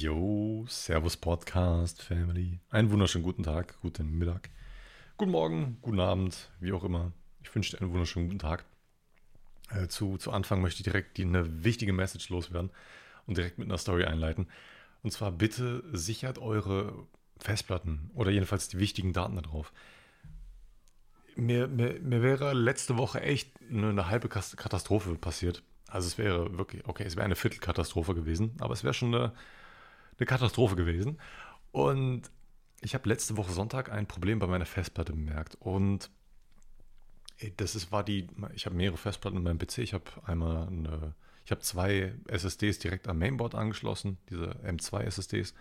Yo, Servus Podcast Family. Einen wunderschönen guten Tag, guten Mittag, guten Morgen, guten Abend, wie auch immer. Ich wünsche dir einen wunderschönen guten Tag. Äh, zu, zu Anfang möchte ich direkt die, eine wichtige Message loswerden und direkt mit einer Story einleiten. Und zwar bitte sichert eure Festplatten oder jedenfalls die wichtigen Daten darauf. Mir, mir, mir wäre letzte Woche echt eine, eine halbe Katastrophe passiert. Also es wäre wirklich, okay, es wäre eine Viertelkatastrophe gewesen, aber es wäre schon eine eine Katastrophe gewesen. Und ich habe letzte Woche Sonntag ein Problem bei meiner Festplatte bemerkt. Und das ist, war die, ich habe mehrere Festplatten in meinem PC. Ich habe einmal eine, ich habe zwei SSDs direkt am Mainboard angeschlossen, diese M2 SSDs.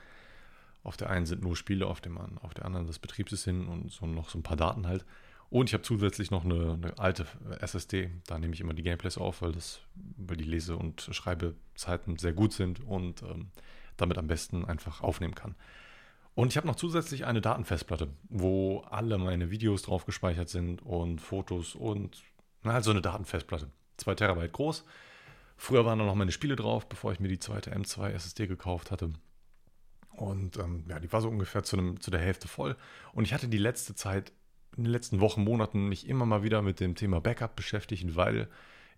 Auf der einen sind nur Spiele, auf, dem, auf der anderen das Betriebssystem und so noch so ein paar Daten halt. Und ich habe zusätzlich noch eine, eine, alte SSD. Da nehme ich immer die Gameplays auf, weil, das, weil die Lese- und Schreibezeiten sehr gut sind und ähm, damit am besten einfach aufnehmen kann. Und ich habe noch zusätzlich eine Datenfestplatte, wo alle meine Videos drauf gespeichert sind und Fotos und na, halt eine Datenfestplatte. Zwei Terabyte groß. Früher waren da noch meine Spiele drauf, bevor ich mir die zweite M2 SSD gekauft hatte. Und ähm, ja, die war so ungefähr zu, einem, zu der Hälfte voll. Und ich hatte die letzte Zeit, in den letzten Wochen, Monaten mich immer mal wieder mit dem Thema Backup beschäftigt, weil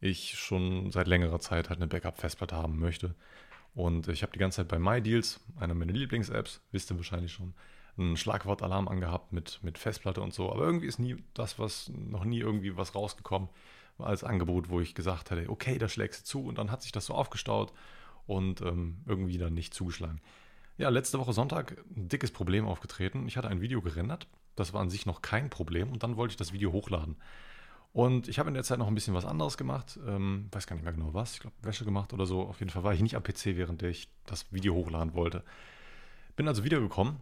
ich schon seit längerer Zeit halt eine Backup-Festplatte haben möchte. Und ich habe die ganze Zeit bei MyDeals, einer meiner Lieblings-Apps, wisst ihr wahrscheinlich schon, einen Schlagwortalarm angehabt mit, mit Festplatte und so. Aber irgendwie ist nie das, was noch nie irgendwie was rausgekommen als Angebot, wo ich gesagt hätte, okay, da schlägst du zu. Und dann hat sich das so aufgestaut und ähm, irgendwie dann nicht zugeschlagen. Ja, letzte Woche Sonntag ein dickes Problem aufgetreten. Ich hatte ein Video gerendert. Das war an sich noch kein Problem. Und dann wollte ich das Video hochladen. Und ich habe in der Zeit noch ein bisschen was anderes gemacht. Ähm, weiß gar nicht mehr genau was. Ich glaube, Wäsche gemacht oder so. Auf jeden Fall war ich nicht am PC, während ich das Video hochladen wollte. Bin also wiedergekommen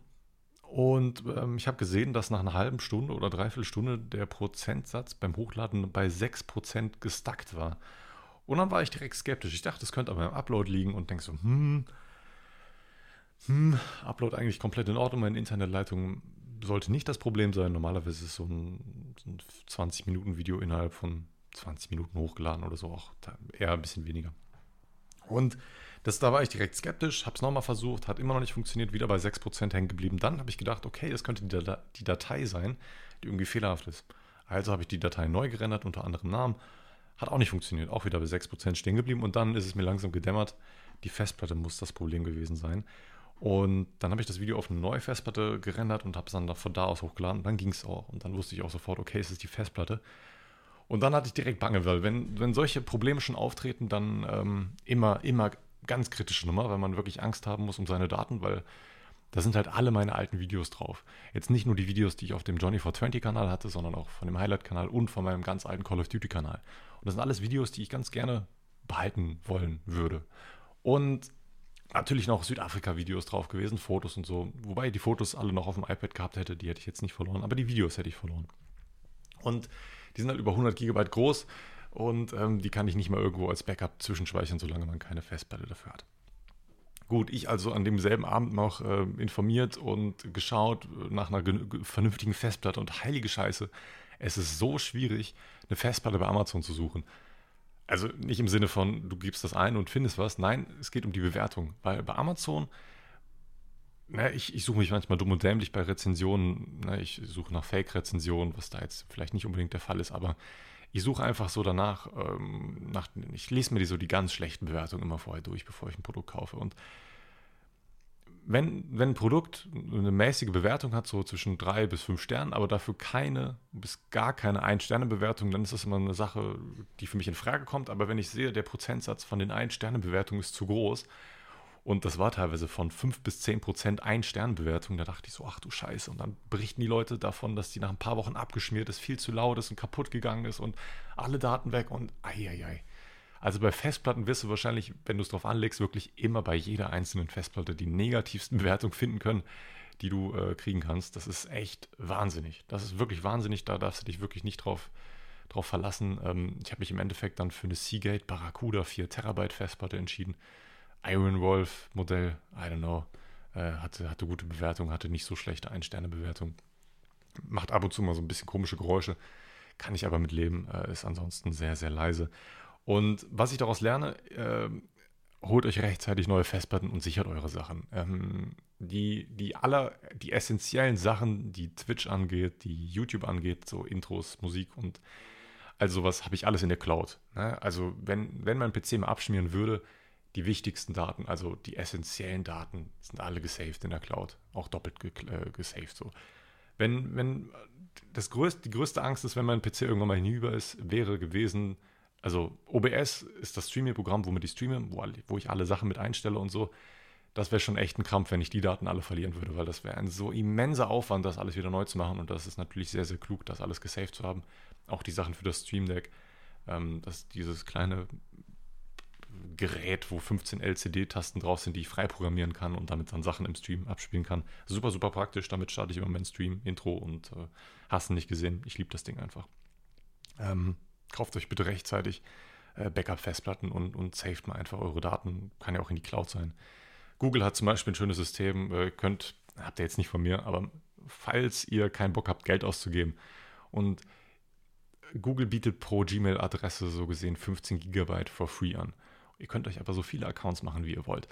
und ähm, ich habe gesehen, dass nach einer halben Stunde oder dreiviertel Stunde der Prozentsatz beim Hochladen bei 6% gestackt war. Und dann war ich direkt skeptisch. Ich dachte, das könnte aber beim Upload liegen und denke so, hm, hm, Upload eigentlich komplett in Ordnung. Meine Internetleitung sollte nicht das Problem sein. Normalerweise ist so ein, so ein 20-Minuten-Video innerhalb von 20 Minuten hochgeladen oder so, auch eher ein bisschen weniger. Und das, da war ich direkt skeptisch, habe es nochmal versucht, hat immer noch nicht funktioniert, wieder bei 6% hängen geblieben. Dann habe ich gedacht, okay, das könnte die, die Datei sein, die irgendwie fehlerhaft ist. Also habe ich die Datei neu gerendert unter anderem Namen. Hat auch nicht funktioniert, auch wieder bei 6% stehen geblieben. Und dann ist es mir langsam gedämmert, die Festplatte muss das Problem gewesen sein. Und dann habe ich das Video auf eine neue Festplatte gerendert und habe es dann von da aus hochgeladen. Und dann ging es auch. Und dann wusste ich auch sofort, okay, es ist die Festplatte. Und dann hatte ich direkt Bange, weil wenn, wenn solche Probleme schon auftreten, dann ähm, immer, immer ganz kritische Nummer, weil man wirklich Angst haben muss um seine Daten, weil da sind halt alle meine alten Videos drauf. Jetzt nicht nur die Videos, die ich auf dem Johnny420-Kanal hatte, sondern auch von dem Highlight-Kanal und von meinem ganz alten Call of Duty-Kanal. Und das sind alles Videos, die ich ganz gerne behalten wollen würde. Und natürlich noch Südafrika-Videos drauf gewesen, Fotos und so. Wobei ich die Fotos alle noch auf dem iPad gehabt hätte, die hätte ich jetzt nicht verloren, aber die Videos hätte ich verloren. Und die sind halt über 100 Gigabyte groß und ähm, die kann ich nicht mal irgendwo als Backup zwischenspeichern, solange man keine Festplatte dafür hat. Gut, ich also an demselben Abend noch äh, informiert und geschaut nach einer vernünftigen Festplatte und heilige Scheiße, es ist so schwierig, eine Festplatte bei Amazon zu suchen. Also nicht im Sinne von, du gibst das ein und findest was. Nein, es geht um die Bewertung. Weil bei Amazon, na, ich, ich suche mich manchmal dumm und dämlich bei Rezensionen. Na, ich suche nach Fake-Rezensionen, was da jetzt vielleicht nicht unbedingt der Fall ist, aber ich suche einfach so danach, ähm, nach, ich lese mir die so die ganz schlechten Bewertungen immer vorher durch, bevor ich ein Produkt kaufe. Und wenn, wenn ein Produkt eine mäßige Bewertung hat, so zwischen drei bis fünf Sternen, aber dafür keine bis gar keine Ein-Sterne-Bewertung, dann ist das immer eine Sache, die für mich in Frage kommt. Aber wenn ich sehe, der Prozentsatz von den Ein-Sterne-Bewertungen ist zu groß und das war teilweise von fünf bis zehn Prozent Ein-Sterne-Bewertung, da dachte ich so, ach du Scheiße. Und dann berichten die Leute davon, dass die nach ein paar Wochen abgeschmiert ist, viel zu laut ist und kaputt gegangen ist und alle Daten weg und ei, ei, ei. Also bei Festplatten wirst du wahrscheinlich, wenn du es drauf anlegst, wirklich immer bei jeder einzelnen Festplatte die negativsten Bewertungen finden können, die du äh, kriegen kannst. Das ist echt wahnsinnig. Das ist wirklich wahnsinnig. Da darfst du dich wirklich nicht drauf, drauf verlassen. Ähm, ich habe mich im Endeffekt dann für eine Seagate Barracuda 4 Terabyte Festplatte entschieden. Iron Wolf Modell, I don't know, äh, hatte, hatte gute Bewertung, hatte nicht so schlechte Ein-Sterne-Bewertung. Macht ab und zu mal so ein bisschen komische Geräusche, kann ich aber mit leben, äh, ist ansonsten sehr, sehr leise. Und was ich daraus lerne, äh, holt euch rechtzeitig neue Festplatten und sichert eure Sachen. Ähm, die, die aller, die essentiellen Sachen, die Twitch angeht, die YouTube angeht, so Intros, Musik und all sowas, habe ich alles in der Cloud. Ne? Also wenn, wenn mein PC mal abschmieren würde, die wichtigsten Daten, also die essentiellen Daten, sind alle gesaved in der Cloud, auch doppelt ge äh, gesaved. So. Wenn, wenn das größte, die größte Angst ist, wenn mein PC irgendwann mal hinüber ist, wäre gewesen, also OBS ist das Streaming-Programm, womit ich streame, wo, wo ich alle Sachen mit einstelle und so. Das wäre schon echt ein Krampf, wenn ich die Daten alle verlieren würde, weil das wäre ein so immenser Aufwand, das alles wieder neu zu machen. Und das ist natürlich sehr, sehr klug, das alles gesaved zu haben. Auch die Sachen für das Stream Deck, ähm, dass dieses kleine Gerät, wo 15 LCD-Tasten drauf sind, die ich frei programmieren kann und damit dann Sachen im Stream abspielen kann. Super, super praktisch. Damit starte ich immer meinen Stream, Intro und äh, hast nicht gesehen. Ich liebe das Ding einfach. Ähm, kauft euch bitte rechtzeitig äh, Backup-Festplatten und, und saved mal einfach eure Daten. Kann ja auch in die Cloud sein. Google hat zum Beispiel ein schönes System, äh, könnt, habt ihr jetzt nicht von mir, aber falls ihr keinen Bock habt, Geld auszugeben und Google bietet pro Gmail-Adresse so gesehen 15 Gigabyte for free an. Ihr könnt euch aber so viele Accounts machen, wie ihr wollt.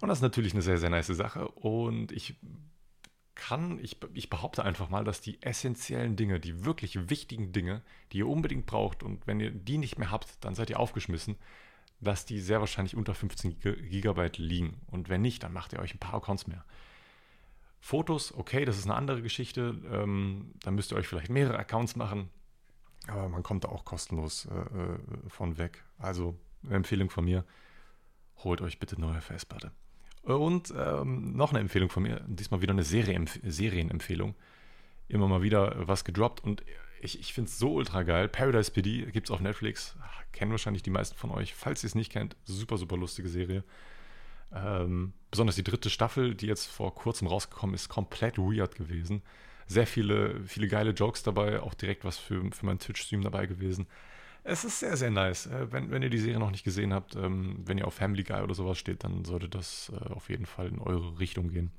Und das ist natürlich eine sehr, sehr nice Sache. Und ich kann, ich, ich behaupte einfach mal, dass die essentiellen Dinge, die wirklich wichtigen Dinge, die ihr unbedingt braucht und wenn ihr die nicht mehr habt, dann seid ihr aufgeschmissen, dass die sehr wahrscheinlich unter 15 Gigabyte liegen. Und wenn nicht, dann macht ihr euch ein paar Accounts mehr. Fotos, okay, das ist eine andere Geschichte. Ähm, dann müsst ihr euch vielleicht mehrere Accounts machen. Aber man kommt da auch kostenlos äh, äh von weg. Also Empfehlung von mir, holt euch bitte neue Festplatte. Und ähm, noch eine Empfehlung von mir, diesmal wieder eine Serie Serienempfehlung. Immer mal wieder was gedroppt und ich, ich finde es so ultra geil. Paradise PD gibt es auf Netflix. Kennen wahrscheinlich die meisten von euch. Falls ihr es nicht kennt, super, super lustige Serie. Ähm, besonders die dritte Staffel, die jetzt vor kurzem rausgekommen ist, komplett weird gewesen. Sehr viele, viele geile Jokes dabei, auch direkt was für, für meinen Twitch-Stream dabei gewesen. Es ist sehr, sehr nice. Äh, wenn, wenn ihr die Serie noch nicht gesehen habt, ähm, wenn ihr auf Family Guy oder sowas steht, dann sollte das äh, auf jeden Fall in eure Richtung gehen.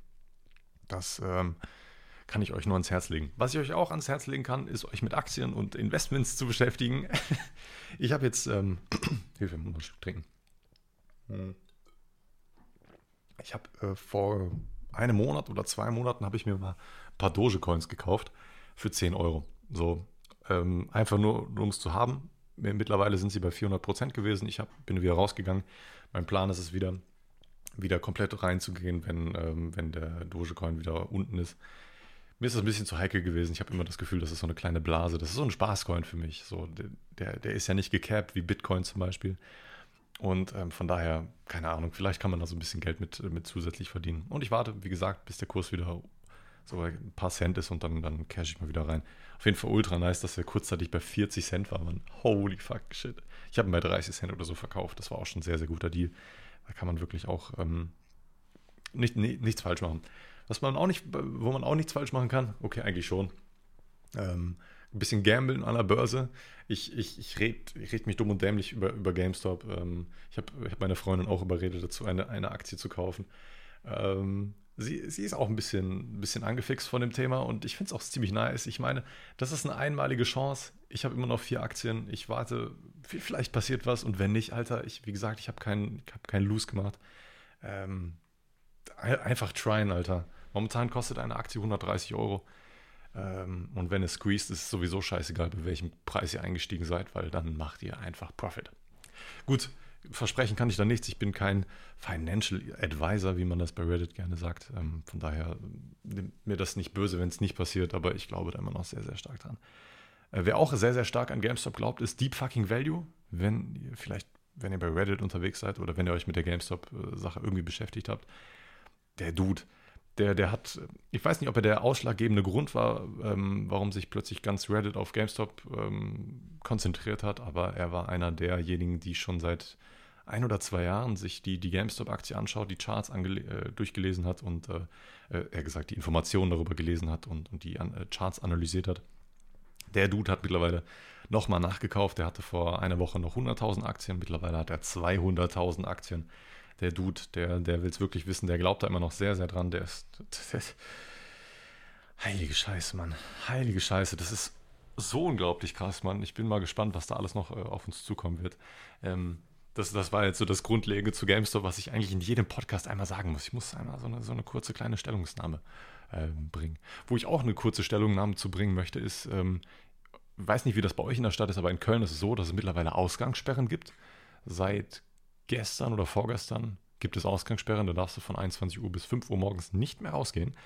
Das ähm, kann ich euch nur ans Herz legen. Was ich euch auch ans Herz legen kann, ist euch mit Aktien und Investments zu beschäftigen. ich habe jetzt, ähm, Hilfe, muss ein Stück trinken. Hm. Ich habe äh, vor einem Monat oder zwei Monaten habe ich mir mal ein paar Dogecoins gekauft für 10 Euro. So ähm, einfach nur, um es zu haben. Mittlerweile sind sie bei 400 Prozent gewesen. Ich hab, bin wieder rausgegangen. Mein Plan ist es wieder, wieder komplett reinzugehen, wenn, ähm, wenn der Dogecoin wieder unten ist. Mir ist das ein bisschen zu heikel gewesen. Ich habe immer das Gefühl, das ist so eine kleine Blase. Das ist so ein Spaßcoin für mich. So, der, der ist ja nicht gecapped wie Bitcoin zum Beispiel. Und ähm, von daher, keine Ahnung, vielleicht kann man da so ein bisschen Geld mit, mit zusätzlich verdienen. Und ich warte, wie gesagt, bis der Kurs wieder so ein paar Cent ist und dann, dann cash ich mal wieder rein. Auf jeden Fall ultra nice, dass wir kurzzeitig bei 40 Cent waren. Holy fuck shit. Ich habe ihn bei 30 Cent oder so verkauft. Das war auch schon ein sehr, sehr guter Deal. Da kann man wirklich auch ähm, nicht, nicht, nichts falsch machen. Was man auch nicht, wo man auch nichts falsch machen kann, okay, eigentlich schon. Ähm, ein bisschen gambeln an der Börse. Ich, ich, ich rede ich red mich dumm und dämlich über, über GameStop. Ähm, ich habe ich hab meine Freundin auch überredet dazu, eine, eine Aktie zu kaufen. Ähm, sie, sie ist auch ein bisschen, bisschen angefixt von dem Thema und ich finde es auch ziemlich nice. Ich meine, das ist eine einmalige Chance. Ich habe immer noch vier Aktien. Ich warte, vielleicht passiert was und wenn nicht, Alter, ich, wie gesagt, ich habe keinen hab kein Loose gemacht. Ähm, einfach tryen, Alter. Momentan kostet eine Aktie 130 Euro. Ähm, und wenn es squeezed, ist es sowieso scheißegal, bei welchem Preis ihr eingestiegen seid, weil dann macht ihr einfach Profit. Gut, versprechen kann ich da nichts. Ich bin kein Financial Advisor, wie man das bei Reddit gerne sagt. Ähm, von daher nimmt mir das nicht böse, wenn es nicht passiert, aber ich glaube da immer noch sehr, sehr stark dran. Äh, wer auch sehr, sehr stark an GameStop glaubt, ist Deep Fucking Value. Wenn ihr vielleicht, wenn ihr bei Reddit unterwegs seid oder wenn ihr euch mit der GameStop-Sache irgendwie beschäftigt habt, der Dude, der, der hat, ich weiß nicht, ob er der ausschlaggebende Grund war, ähm, warum sich plötzlich ganz Reddit auf GameStop ähm, konzentriert hat, aber er war einer derjenigen, die schon seit ein oder zwei Jahren sich die, die GameStop-Aktie anschaut, die Charts äh, durchgelesen hat und äh, äh, er gesagt, die Informationen darüber gelesen hat und, und die an, äh, Charts analysiert hat. Der Dude hat mittlerweile nochmal nachgekauft. Der hatte vor einer Woche noch 100.000 Aktien. Mittlerweile hat er 200.000 Aktien. Der Dude, der, der will es wirklich wissen. Der glaubt da immer noch sehr, sehr dran. Der ist. Der ist heilige Scheiße, Mann. Heilige Scheiße. Das ist so unglaublich krass, Mann. Ich bin mal gespannt, was da alles noch äh, auf uns zukommen wird. Ähm, das, das war jetzt so das Grundlegende zu GameStop, was ich eigentlich in jedem Podcast einmal sagen muss. Ich muss einmal so eine, so eine kurze kleine Stellungnahme äh, bringen. Wo ich auch eine kurze Stellungnahme zu bringen möchte, ist, ähm, weiß nicht, wie das bei euch in der Stadt ist, aber in Köln ist es so, dass es mittlerweile Ausgangssperren gibt. Seit gestern oder vorgestern gibt es Ausgangssperren, da darfst du von 21 Uhr bis 5 Uhr morgens nicht mehr rausgehen.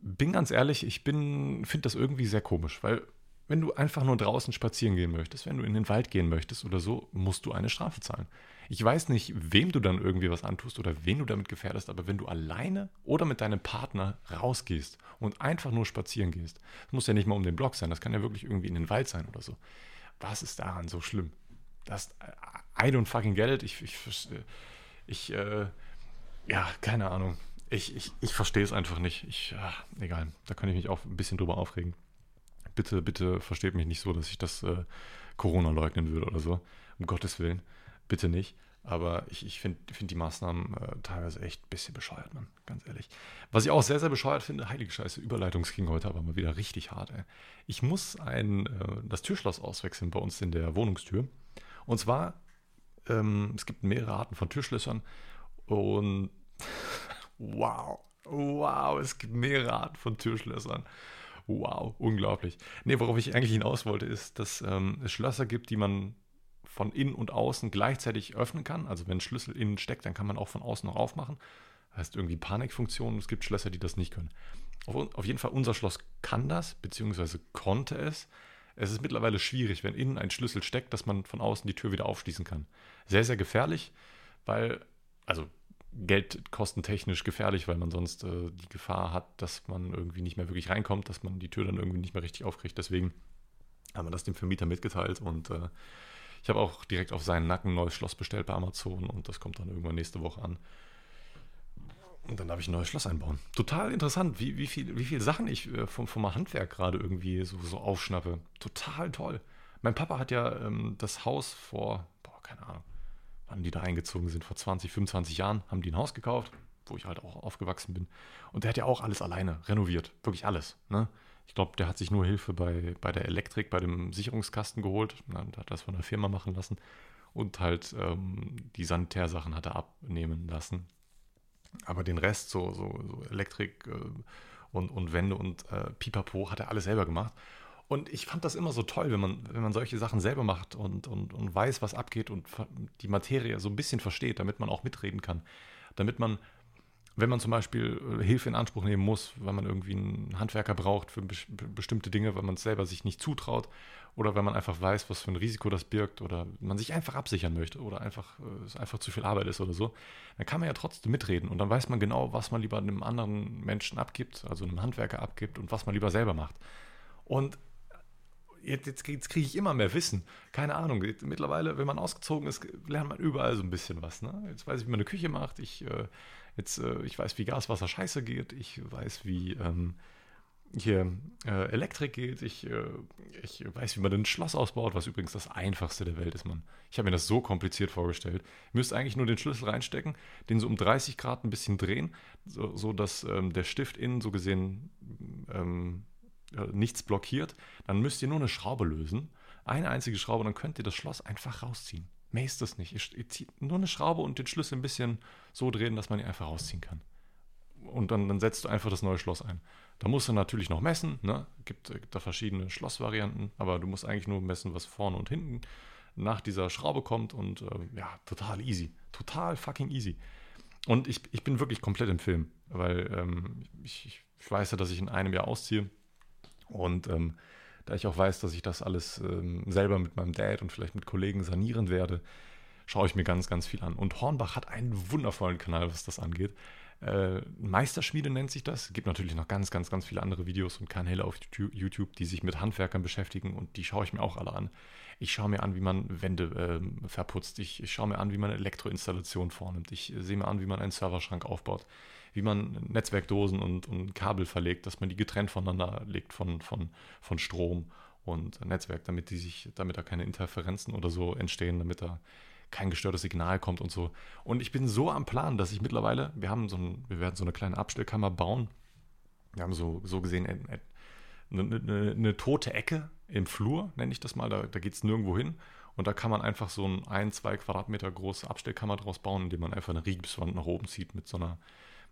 Bin ganz ehrlich, ich finde das irgendwie sehr komisch, weil wenn du einfach nur draußen spazieren gehen möchtest, wenn du in den Wald gehen möchtest oder so, musst du eine Strafe zahlen. Ich weiß nicht, wem du dann irgendwie was antust oder wen du damit gefährdest, aber wenn du alleine oder mit deinem Partner rausgehst und einfach nur spazieren gehst, das muss ja nicht mal um den Block sein, das kann ja wirklich irgendwie in den Wald sein oder so. Was ist daran so schlimm? Das I don't fucking get it. Ich, ich, ich äh, ja, keine Ahnung. Ich, ich, ich verstehe es einfach nicht. Ich, ach, egal, da kann ich mich auch ein bisschen drüber aufregen bitte, bitte versteht mich nicht so, dass ich das äh, Corona leugnen würde oder so. Um Gottes Willen. Bitte nicht. Aber ich, ich finde find die Maßnahmen äh, teilweise echt ein bisschen bescheuert, Mann. Ganz ehrlich. Was ich auch sehr, sehr bescheuert finde, heilige Scheiße, Überleitungsking heute aber mal wieder richtig hart, ey. Ich muss ein, äh, das Türschloss auswechseln bei uns in der Wohnungstür. Und zwar, ähm, es gibt mehrere Arten von Türschlössern. Und wow, wow, es gibt mehrere Arten von Türschlössern. Wow, unglaublich. Nee, worauf ich eigentlich hinaus wollte, ist, dass ähm, es Schlösser gibt, die man von innen und außen gleichzeitig öffnen kann. Also wenn ein Schlüssel innen steckt, dann kann man auch von außen noch aufmachen. Das heißt irgendwie Panikfunktion. Es gibt Schlösser, die das nicht können. Auf, auf jeden Fall, unser Schloss kann das, beziehungsweise konnte es. Es ist mittlerweile schwierig, wenn innen ein Schlüssel steckt, dass man von außen die Tür wieder aufschließen kann. Sehr, sehr gefährlich, weil, also geldkostentechnisch gefährlich, weil man sonst äh, die Gefahr hat, dass man irgendwie nicht mehr wirklich reinkommt, dass man die Tür dann irgendwie nicht mehr richtig aufkriegt. Deswegen haben wir das dem Vermieter mitgeteilt und äh, ich habe auch direkt auf seinen Nacken ein neues Schloss bestellt bei Amazon und das kommt dann irgendwann nächste Woche an. Und dann darf ich ein neues Schloss einbauen. Total interessant, wie, wie viele wie viel Sachen ich äh, vom, vom Handwerk gerade irgendwie so, so aufschnappe. Total toll. Mein Papa hat ja ähm, das Haus vor, boah, keine Ahnung, wann die da eingezogen sind, vor 20, 25 Jahren, haben die ein Haus gekauft, wo ich halt auch aufgewachsen bin. Und der hat ja auch alles alleine renoviert, wirklich alles. Ne? Ich glaube, der hat sich nur Hilfe bei, bei der Elektrik, bei dem Sicherungskasten geholt, ne? hat das von der Firma machen lassen und halt ähm, die Sanitärsachen hat er abnehmen lassen. Aber den Rest, so, so, so Elektrik äh, und, und Wände und äh, Pipapo, hat er alles selber gemacht. Und ich fand das immer so toll, wenn man, wenn man solche Sachen selber macht und, und, und weiß, was abgeht und die Materie so ein bisschen versteht, damit man auch mitreden kann. Damit man, wenn man zum Beispiel äh, Hilfe in Anspruch nehmen muss, weil man irgendwie einen Handwerker braucht für bestimmte Dinge, weil man es selber sich nicht zutraut oder wenn man einfach weiß, was für ein Risiko das birgt oder man sich einfach absichern möchte oder einfach äh, es einfach zu viel Arbeit ist oder so, dann kann man ja trotzdem mitreden und dann weiß man genau, was man lieber einem anderen Menschen abgibt, also einem Handwerker abgibt und was man lieber selber macht. Und jetzt, jetzt, jetzt kriege ich immer mehr Wissen. Keine Ahnung. Mittlerweile, wenn man ausgezogen ist, lernt man überall so ein bisschen was. Ne? Jetzt weiß ich, wie man eine Küche macht. Ich, äh, jetzt, äh, ich weiß, wie Gas, Wasser, Scheiße geht. Ich weiß, wie ähm, hier äh, Elektrik geht. Ich, äh, ich weiß, wie man ein Schloss ausbaut, was übrigens das einfachste der Welt ist, man. Ich habe mir das so kompliziert vorgestellt. Ihr müsst eigentlich nur den Schlüssel reinstecken, den so um 30 Grad ein bisschen drehen, so, so ähm, der Stift innen so gesehen ähm, äh, nichts blockiert, dann müsst ihr nur eine Schraube lösen. Eine einzige Schraube, dann könnt ihr das Schloss einfach rausziehen. Mehr ist das nicht. Ihr, zieht nur eine Schraube und den Schlüssel ein bisschen so drehen, dass man ihn einfach rausziehen kann. Und dann, dann setzt du einfach das neue Schloss ein. Da musst du natürlich noch messen. Ne? Gibt, gibt da verschiedene Schlossvarianten, aber du musst eigentlich nur messen, was vorne und hinten nach dieser Schraube kommt. Und äh, ja, total easy. Total fucking easy. Und ich, ich bin wirklich komplett im Film, weil ähm, ich, ich weiß ja, dass ich in einem Jahr ausziehe. Und ähm, da ich auch weiß, dass ich das alles ähm, selber mit meinem Dad und vielleicht mit Kollegen sanieren werde, schaue ich mir ganz, ganz viel an. Und Hornbach hat einen wundervollen Kanal, was das angeht. Äh, Meisterschmiede nennt sich das. Es gibt natürlich noch ganz, ganz, ganz viele andere Videos und Kanäle auf YouTube, die sich mit Handwerkern beschäftigen und die schaue ich mir auch alle an. Ich schaue mir an, wie man Wände äh, verputzt. Ich, ich schaue mir an, wie man Elektroinstallation vornimmt. Ich sehe mir an, wie man einen Serverschrank aufbaut wie man Netzwerkdosen und, und Kabel verlegt, dass man die getrennt voneinander legt von, von, von Strom und Netzwerk, damit die sich, damit da keine Interferenzen oder so entstehen, damit da kein gestörtes Signal kommt und so. Und ich bin so am Plan, dass ich mittlerweile, wir haben so ein, wir werden so eine kleine Abstellkammer bauen. Wir haben so, so gesehen eine, eine, eine tote Ecke im Flur, nenne ich das mal, da, da geht es nirgendwo hin. Und da kann man einfach so ein ein, zwei Quadratmeter große Abstellkammer draus bauen, indem man einfach eine Rigipswand nach oben zieht mit so einer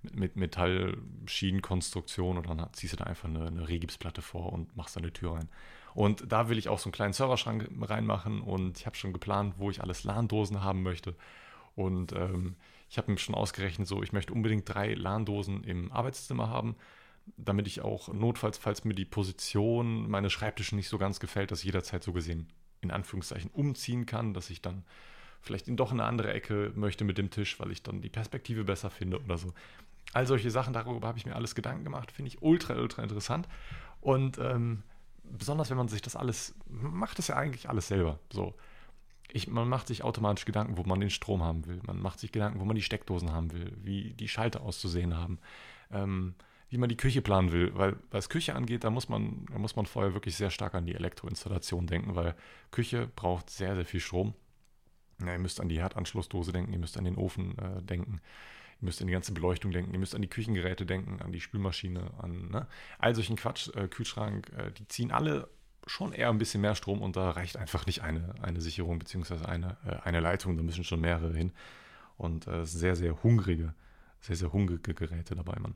mit, mit Metallschienenkonstruktion und dann ziehst du da einfach eine, eine Rigipsplatte vor und machst da eine Tür rein. Und da will ich auch so einen kleinen Serverschrank reinmachen und ich habe schon geplant, wo ich alles LAN-Dosen haben möchte. Und ähm, ich habe mir schon ausgerechnet, so ich möchte unbedingt drei LAN-Dosen im Arbeitszimmer haben, damit ich auch notfalls, falls mir die Position meines Schreibtisches nicht so ganz gefällt, dass ich jederzeit so gesehen in Anführungszeichen umziehen kann, dass ich dann vielleicht in doch eine andere Ecke möchte mit dem Tisch, weil ich dann die Perspektive besser finde oder so. All solche Sachen, darüber habe ich mir alles Gedanken gemacht, finde ich ultra, ultra interessant. Und ähm, besonders wenn man sich das alles, macht es ja eigentlich alles selber. So. Ich, man macht sich automatisch Gedanken, wo man den Strom haben will. Man macht sich Gedanken, wo man die Steckdosen haben will, wie die Schalter auszusehen haben, ähm, wie man die Küche planen will. Weil was Küche angeht, da muss man, da muss man vorher wirklich sehr stark an die Elektroinstallation denken, weil Küche braucht sehr, sehr viel Strom. Ja, ihr müsst an die Herdanschlussdose denken, ihr müsst an den Ofen äh, denken, ihr müsst an die ganze Beleuchtung denken, ihr müsst an die Küchengeräte denken, an die Spülmaschine, an ne? all solchen Quatsch, äh, Kühlschrank, äh, die ziehen alle schon eher ein bisschen mehr Strom und da reicht einfach nicht eine, eine Sicherung bzw. Eine, äh, eine Leitung, da müssen schon mehrere hin. Und äh, sehr, sehr hungrige, sehr, sehr hungrige Geräte dabei, man.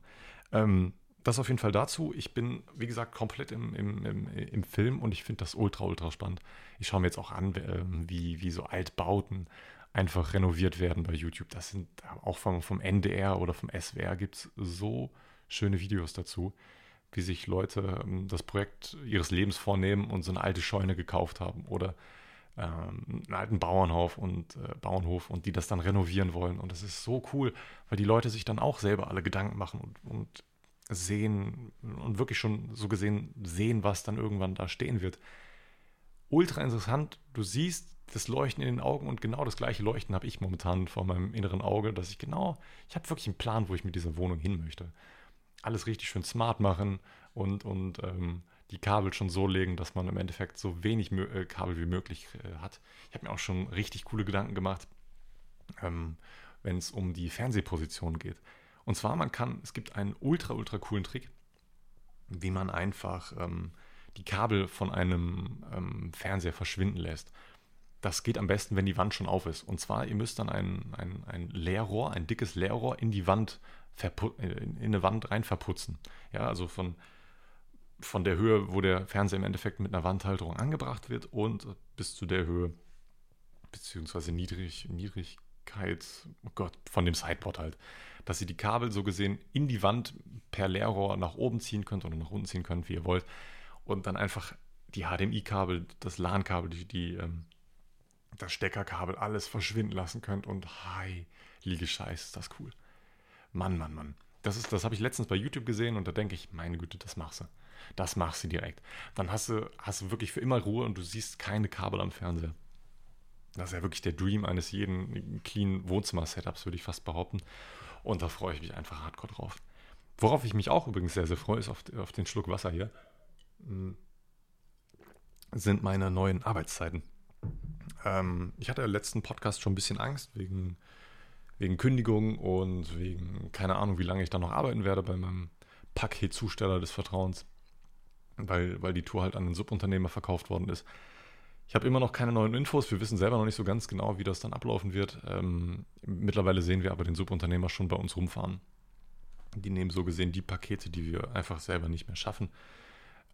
Ähm, das auf jeden Fall dazu. Ich bin, wie gesagt, komplett im, im, im, im Film und ich finde das ultra, ultra spannend. Ich schaue mir jetzt auch an, ähm, wie, wie so Altbauten einfach renoviert werden bei YouTube. Das sind auch vom, vom NDR oder vom SWR gibt es so schöne Videos dazu, wie sich Leute ähm, das Projekt ihres Lebens vornehmen und so eine alte Scheune gekauft haben oder ähm, einen alten Bauernhof und äh, Bauernhof und die das dann renovieren wollen. Und das ist so cool, weil die Leute sich dann auch selber alle Gedanken machen und, und sehen und wirklich schon so gesehen sehen, was dann irgendwann da stehen wird. Ultra interessant. Du siehst das Leuchten in den Augen und genau das gleiche Leuchten habe ich momentan vor meinem inneren Auge, dass ich genau, ich habe wirklich einen Plan, wo ich mit dieser Wohnung hin möchte. Alles richtig schön smart machen und, und ähm, die Kabel schon so legen, dass man im Endeffekt so wenig äh, Kabel wie möglich äh, hat. Ich habe mir auch schon richtig coole Gedanken gemacht, ähm, wenn es um die Fernsehposition geht. Und zwar, man kann, es gibt einen ultra, ultra coolen Trick, wie man einfach ähm, die Kabel von einem ähm, Fernseher verschwinden lässt. Das geht am besten, wenn die Wand schon auf ist. Und zwar, ihr müsst dann ein, ein, ein Leerrohr, ein dickes Leerrohr in die Wand, äh, in eine Wand rein verputzen. Ja, also von, von der Höhe, wo der Fernseher im Endeffekt mit einer Wandhalterung angebracht wird und bis zu der Höhe, beziehungsweise Niedrig, Niedrigkeit, oh Gott, von dem Sideboard halt dass ihr die Kabel so gesehen in die Wand per Leerrohr nach oben ziehen könnt oder nach unten ziehen könnt, wie ihr wollt. Und dann einfach die HDMI-Kabel, das LAN-Kabel, die, die ähm, das Steckerkabel, alles verschwinden lassen könnt. Und hi, liege Scheiß, ist das cool. Mann, Mann, Mann. Das, das habe ich letztens bei YouTube gesehen und da denke ich, meine Güte, das machst du. Das machst du direkt. Dann hast du, hast du wirklich für immer Ruhe und du siehst keine Kabel am Fernseher. Das ist ja wirklich der Dream eines jeden clean Wohnzimmer-Setups, würde ich fast behaupten. Und da freue ich mich einfach hardcore drauf. Worauf ich mich auch übrigens sehr, sehr freue, ist auf, auf den Schluck Wasser hier, hm, sind meine neuen Arbeitszeiten. Ähm, ich hatte im letzten Podcast schon ein bisschen Angst wegen, wegen Kündigung und wegen keine Ahnung, wie lange ich da noch arbeiten werde bei meinem Paketzusteller des Vertrauens, weil, weil die Tour halt an den Subunternehmer verkauft worden ist. Ich habe immer noch keine neuen Infos. Wir wissen selber noch nicht so ganz genau, wie das dann ablaufen wird. Ähm, mittlerweile sehen wir aber den Subunternehmer schon bei uns rumfahren. Die nehmen so gesehen die Pakete, die wir einfach selber nicht mehr schaffen.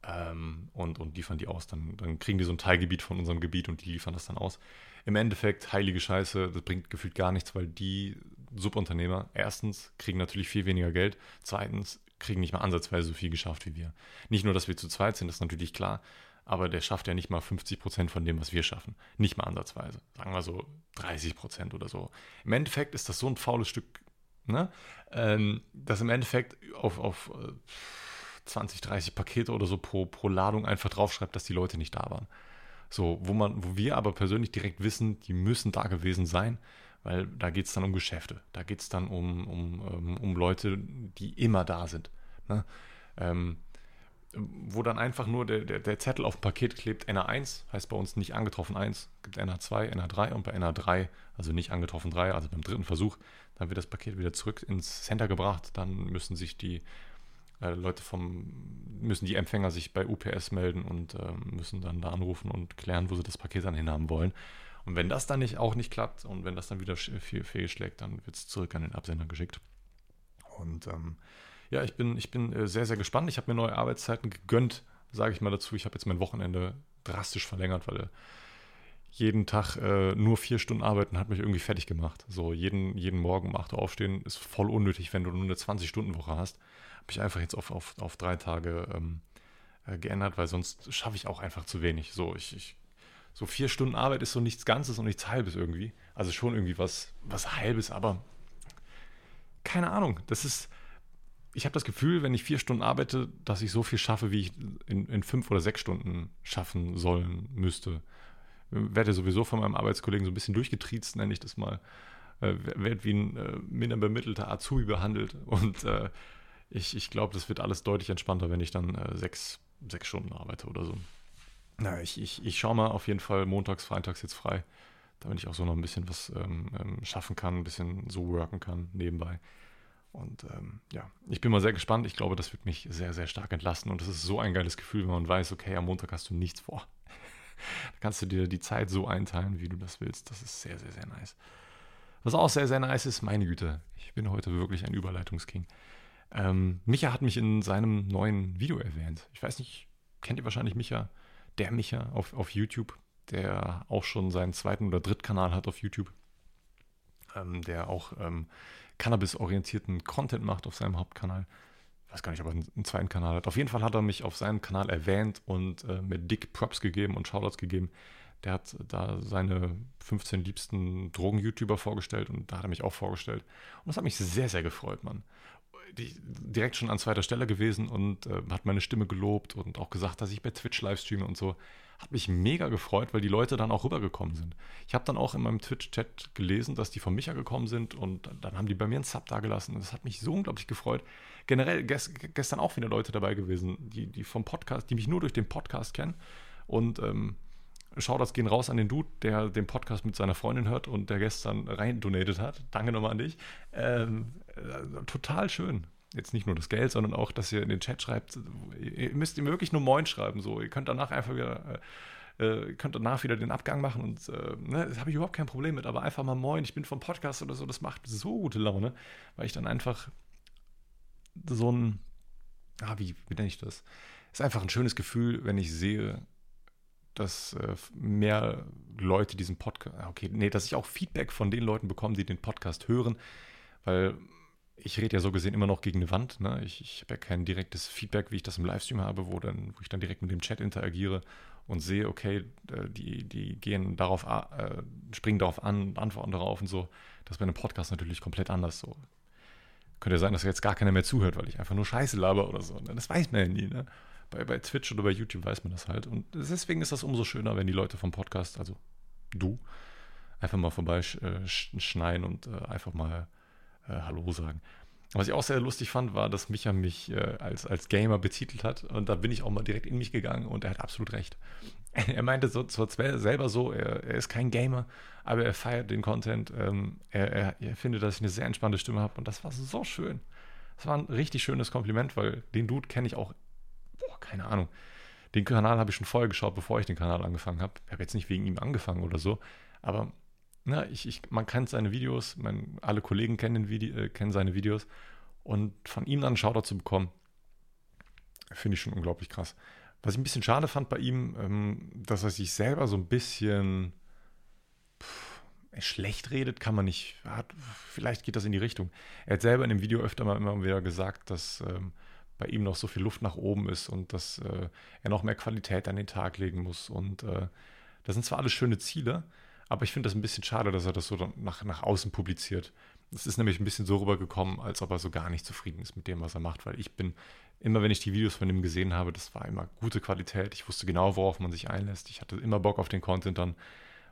Ähm, und, und liefern die aus. Dann, dann kriegen die so ein Teilgebiet von unserem Gebiet und die liefern das dann aus. Im Endeffekt, heilige Scheiße, das bringt gefühlt gar nichts, weil die Subunternehmer erstens kriegen natürlich viel weniger Geld, zweitens kriegen nicht mal ansatzweise so viel geschafft wie wir. Nicht nur, dass wir zu zweit sind, das ist natürlich klar, aber der schafft ja nicht mal 50 Prozent von dem, was wir schaffen. Nicht mal ansatzweise. Sagen wir so 30 Prozent oder so. Im Endeffekt ist das so ein faules Stück, ne? Ähm, dass im Endeffekt auf, auf 20, äh, 30 Pakete oder so pro, pro Ladung einfach draufschreibt, dass die Leute nicht da waren. So, wo man, wo wir aber persönlich direkt wissen, die müssen da gewesen sein, weil da geht es dann um Geschäfte. Da geht es dann um, um, um, um Leute, die immer da sind. Ne? Ähm, wo dann einfach nur der, der, der, Zettel auf dem Paket klebt, NA1, heißt bei uns nicht angetroffen 1, gibt NA2, NA3 und bei NA3, also nicht angetroffen 3, also beim dritten Versuch, dann wird das Paket wieder zurück ins Center gebracht, dann müssen sich die Äh, Leute vom, müssen die Empfänger sich bei UPS melden und äh, müssen dann da anrufen und klären, wo sie das Paket dann hinhaben wollen. Und wenn das dann nicht, auch nicht klappt und wenn das dann wieder fehlschlägt, dann wird es zurück an den Absender geschickt. Und ähm, ja, ich bin, ich bin äh, sehr, sehr gespannt. Ich habe mir neue Arbeitszeiten gegönnt, sage ich mal dazu. Ich habe jetzt mein Wochenende drastisch verlängert, weil jeden Tag äh, nur vier Stunden arbeiten hat mich irgendwie fertig gemacht. So jeden, jeden Morgen um 8 Uhr aufstehen ist voll unnötig, wenn du nur eine 20-Stunden-Woche hast. Habe ich einfach jetzt auf, auf, auf drei Tage ähm, äh, geändert, weil sonst schaffe ich auch einfach zu wenig. So, ich, ich, so vier Stunden Arbeit ist so nichts Ganzes und nichts Halbes irgendwie. Also schon irgendwie was, was Halbes, aber keine Ahnung. Das ist, ich habe das Gefühl, wenn ich vier Stunden arbeite, dass ich so viel schaffe, wie ich in, in fünf oder sechs Stunden schaffen sollen müsste werde sowieso von meinem Arbeitskollegen so ein bisschen durchgetriezt, nenne ich das mal. Äh, werde wie ein äh, minder bemittelter Azubi behandelt. Und äh, ich, ich glaube, das wird alles deutlich entspannter, wenn ich dann äh, sechs, sechs Stunden arbeite oder so. Na, ich, ich, ich schaue mal auf jeden Fall montags, freitags jetzt frei, damit ich auch so noch ein bisschen was ähm, ähm, schaffen kann, ein bisschen so worken kann nebenbei. Und ähm, ja, ich bin mal sehr gespannt. Ich glaube, das wird mich sehr, sehr stark entlasten. Und das ist so ein geiles Gefühl, wenn man weiß, okay, am Montag hast du nichts vor. Da kannst du dir die Zeit so einteilen, wie du das willst. Das ist sehr, sehr, sehr nice. Was auch sehr, sehr nice ist, meine Güte, ich bin heute wirklich ein Überleitungsking. Ähm, Micha hat mich in seinem neuen Video erwähnt. Ich weiß nicht, kennt ihr wahrscheinlich Micha? Der Micha auf, auf YouTube, der auch schon seinen zweiten oder dritten Kanal hat auf YouTube. Ähm, der auch ähm, Cannabis-orientierten Content macht auf seinem Hauptkanal weiß gar nicht, ob er einen zweiten Kanal hat. Auf jeden Fall hat er mich auf seinem Kanal erwähnt und äh, mir dick Props gegeben und Shoutouts gegeben. Der hat da seine 15 liebsten Drogen-YouTuber vorgestellt und da hat er mich auch vorgestellt. Und das hat mich sehr, sehr gefreut, Mann. Direkt schon an zweiter Stelle gewesen und äh, hat meine Stimme gelobt und auch gesagt, dass ich bei Twitch livestreame und so. Hat mich mega gefreut, weil die Leute dann auch rübergekommen sind. Ich habe dann auch in meinem Twitch-Chat gelesen, dass die von Micha gekommen sind und dann haben die bei mir einen Sub da gelassen. Das hat mich so unglaublich gefreut. Generell gest gestern auch wieder Leute dabei gewesen, die, die vom Podcast, die mich nur durch den Podcast kennen. Und ähm, schau, das gehen raus an den Dude, der den Podcast mit seiner Freundin hört und der gestern rein donated hat. Danke nochmal an dich. Ähm, äh, total schön jetzt nicht nur das Geld, sondern auch, dass ihr in den Chat schreibt, ihr müsst ihm wirklich nur Moin schreiben. So, ihr könnt danach einfach wieder, äh, äh könnt danach wieder den Abgang machen und äh, ne, das habe ich überhaupt kein Problem mit, aber einfach mal Moin, ich bin vom Podcast oder so, das macht so gute Laune, weil ich dann einfach so ein, ah, wie, nenne ich das? Ist einfach ein schönes Gefühl, wenn ich sehe, dass äh, mehr Leute diesen Podcast, ah, okay, nee, dass ich auch Feedback von den Leuten bekomme, die den Podcast hören, weil ich rede ja so gesehen immer noch gegen eine Wand. Ne? Ich, ich habe ja kein direktes Feedback, wie ich das im Livestream habe, wo, dann, wo ich dann direkt mit dem Chat interagiere und sehe, okay, die, die gehen darauf, äh, springen darauf an, antworten darauf und so. Das ist bei einem Podcast natürlich komplett anders so. Könnte ja sein, dass jetzt gar keiner mehr zuhört, weil ich einfach nur Scheiße laber oder so. Ne? Das weiß man ja nie. Ne? Bei, bei Twitch oder bei YouTube weiß man das halt. Und deswegen ist das umso schöner, wenn die Leute vom Podcast, also du, einfach mal vorbeischneiden äh, und äh, einfach mal äh, Hallo sagen. Was ich auch sehr lustig fand, war, dass Micha mich äh, als, als Gamer betitelt hat und da bin ich auch mal direkt in mich gegangen und er hat absolut recht. er meinte so, zwar selber so, er, er, ist kein Gamer, aber er feiert den Content. Ähm, er, er, er, findet, dass ich eine sehr entspannte Stimme habe und das war so schön. Das war ein richtig schönes Kompliment, weil den Dude kenne ich auch, boah, keine Ahnung. Den Kanal habe ich schon vorher geschaut, bevor ich den Kanal angefangen habe. Ich habe jetzt nicht wegen ihm angefangen oder so, aber na, ich, ich, man kennt seine Videos, man, alle Kollegen kennen, Video, äh, kennen seine Videos und von ihm dann einen Shoutout zu bekommen, finde ich schon unglaublich krass. Was ich ein bisschen schade fand bei ihm, ähm, dass er sich selber so ein bisschen pff, schlecht redet, kann man nicht. Hat, vielleicht geht das in die Richtung. Er hat selber in dem Video öfter mal immer wieder gesagt, dass ähm, bei ihm noch so viel Luft nach oben ist und dass äh, er noch mehr Qualität an den Tag legen muss. Und äh, das sind zwar alles schöne Ziele, aber ich finde das ein bisschen schade, dass er das so nach, nach außen publiziert. Es ist nämlich ein bisschen so rübergekommen, als ob er so gar nicht zufrieden ist mit dem, was er macht, weil ich bin, immer wenn ich die Videos von ihm gesehen habe, das war immer gute Qualität. Ich wusste genau, worauf man sich einlässt. Ich hatte immer Bock auf den Content dann.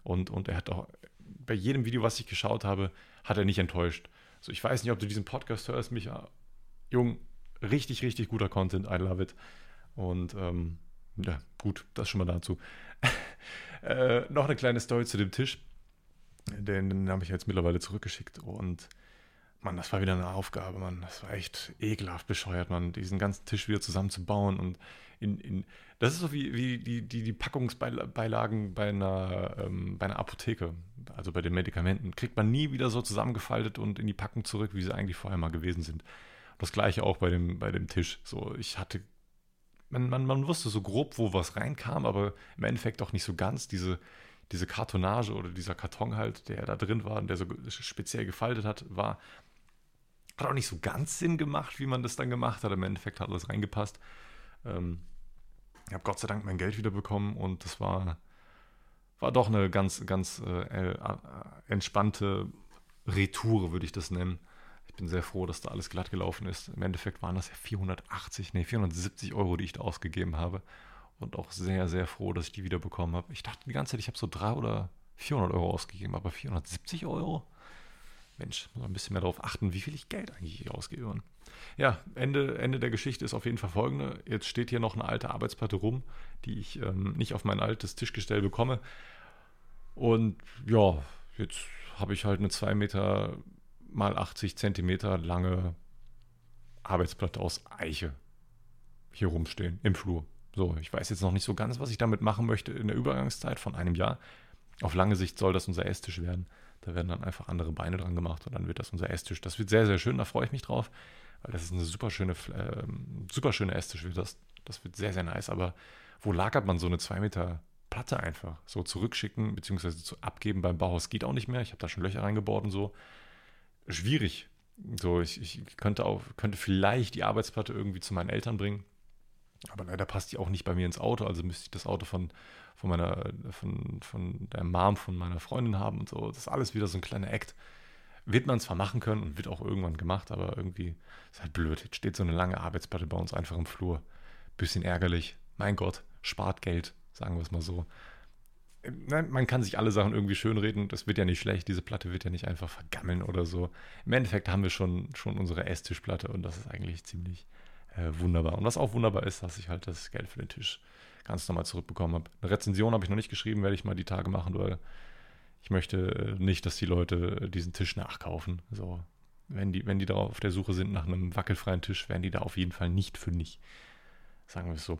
Und, und er hat auch, bei jedem Video, was ich geschaut habe, hat er nicht enttäuscht. So, ich weiß nicht, ob du diesen Podcast hörst, Micha. Jung, richtig, richtig guter Content. I love it. Und ähm, ja, gut, das schon mal dazu. Äh, noch eine kleine Story zu dem Tisch. Den, den habe ich jetzt mittlerweile zurückgeschickt. Und Mann, das war wieder eine Aufgabe, Mann. Das war echt ekelhaft bescheuert, Mann, diesen ganzen Tisch wieder zusammenzubauen und in, in das ist so wie, wie die, die, die Packungsbeilagen bei einer, ähm, bei einer Apotheke, also bei den Medikamenten, kriegt man nie wieder so zusammengefaltet und in die Packung zurück, wie sie eigentlich vorher mal gewesen sind. Das gleiche auch bei dem, bei dem Tisch. So, ich hatte, man, man, man wusste so grob, wo was reinkam, aber im Endeffekt auch nicht so ganz. Diese, diese Kartonage oder dieser Karton halt, der da drin war und der so speziell gefaltet hat, war, hat auch nicht so ganz Sinn gemacht, wie man das dann gemacht hat. Im Endeffekt hat alles reingepasst. Ähm, ich habe Gott sei Dank mein Geld wieder bekommen und das war, war doch eine ganz, ganz äh, äh, entspannte Retour, würde ich das nennen. Bin sehr froh, dass da alles glatt gelaufen ist. Im Endeffekt waren das ja 480, nee, 470 Euro, die ich da ausgegeben habe. Und auch sehr, sehr froh, dass ich die wieder bekommen habe. Ich dachte die ganze Zeit, ich habe so 300 oder 400 Euro ausgegeben, aber 470 Euro? Mensch, muss ein bisschen mehr darauf achten, wie viel ich Geld eigentlich hier ausgebe. Ja, Ende, Ende der Geschichte ist auf jeden Fall folgende. Jetzt steht hier noch eine alte Arbeitsplatte rum, die ich ähm, nicht auf mein altes Tischgestell bekomme. Und ja, jetzt habe ich halt eine 2 Meter mal 80 Zentimeter lange Arbeitsplatte aus Eiche hier rumstehen im Flur. So, ich weiß jetzt noch nicht so ganz, was ich damit machen möchte in der Übergangszeit von einem Jahr. Auf lange Sicht soll das unser Esstisch werden. Da werden dann einfach andere Beine dran gemacht und dann wird das unser Esstisch. Das wird sehr, sehr schön, da freue ich mich drauf, weil das ist eine super schöne, äh, super schöne Esstisch das. Das wird sehr, sehr nice. Aber wo lagert man so eine 2 Meter Platte einfach? So zurückschicken, beziehungsweise zu abgeben beim Bauhaus geht auch nicht mehr. Ich habe da schon Löcher reingebaut und so. Schwierig. So, ich, ich könnte, auch, könnte vielleicht die Arbeitsplatte irgendwie zu meinen Eltern bringen. Aber leider passt die auch nicht bei mir ins Auto, also müsste ich das Auto von, von meiner, von, von der Mom von meiner Freundin haben und so. Das ist alles wieder so ein kleiner Act. Wird man zwar machen können und wird auch irgendwann gemacht, aber irgendwie ist halt blöd. Jetzt steht so eine lange Arbeitsplatte bei uns einfach im Flur. Bisschen ärgerlich. Mein Gott, spart Geld, sagen wir es mal so. Man kann sich alle Sachen irgendwie schönreden. Das wird ja nicht schlecht. Diese Platte wird ja nicht einfach vergammeln oder so. Im Endeffekt haben wir schon, schon unsere Esstischplatte und das ist eigentlich ziemlich äh, wunderbar. Und was auch wunderbar ist, dass ich halt das Geld für den Tisch ganz normal zurückbekommen habe. Eine Rezension habe ich noch nicht geschrieben, werde ich mal die Tage machen, weil ich möchte nicht, dass die Leute diesen Tisch nachkaufen. So, wenn die, wenn die da auf der Suche sind nach einem wackelfreien Tisch, werden die da auf jeden Fall nicht fündig. Sagen wir es so.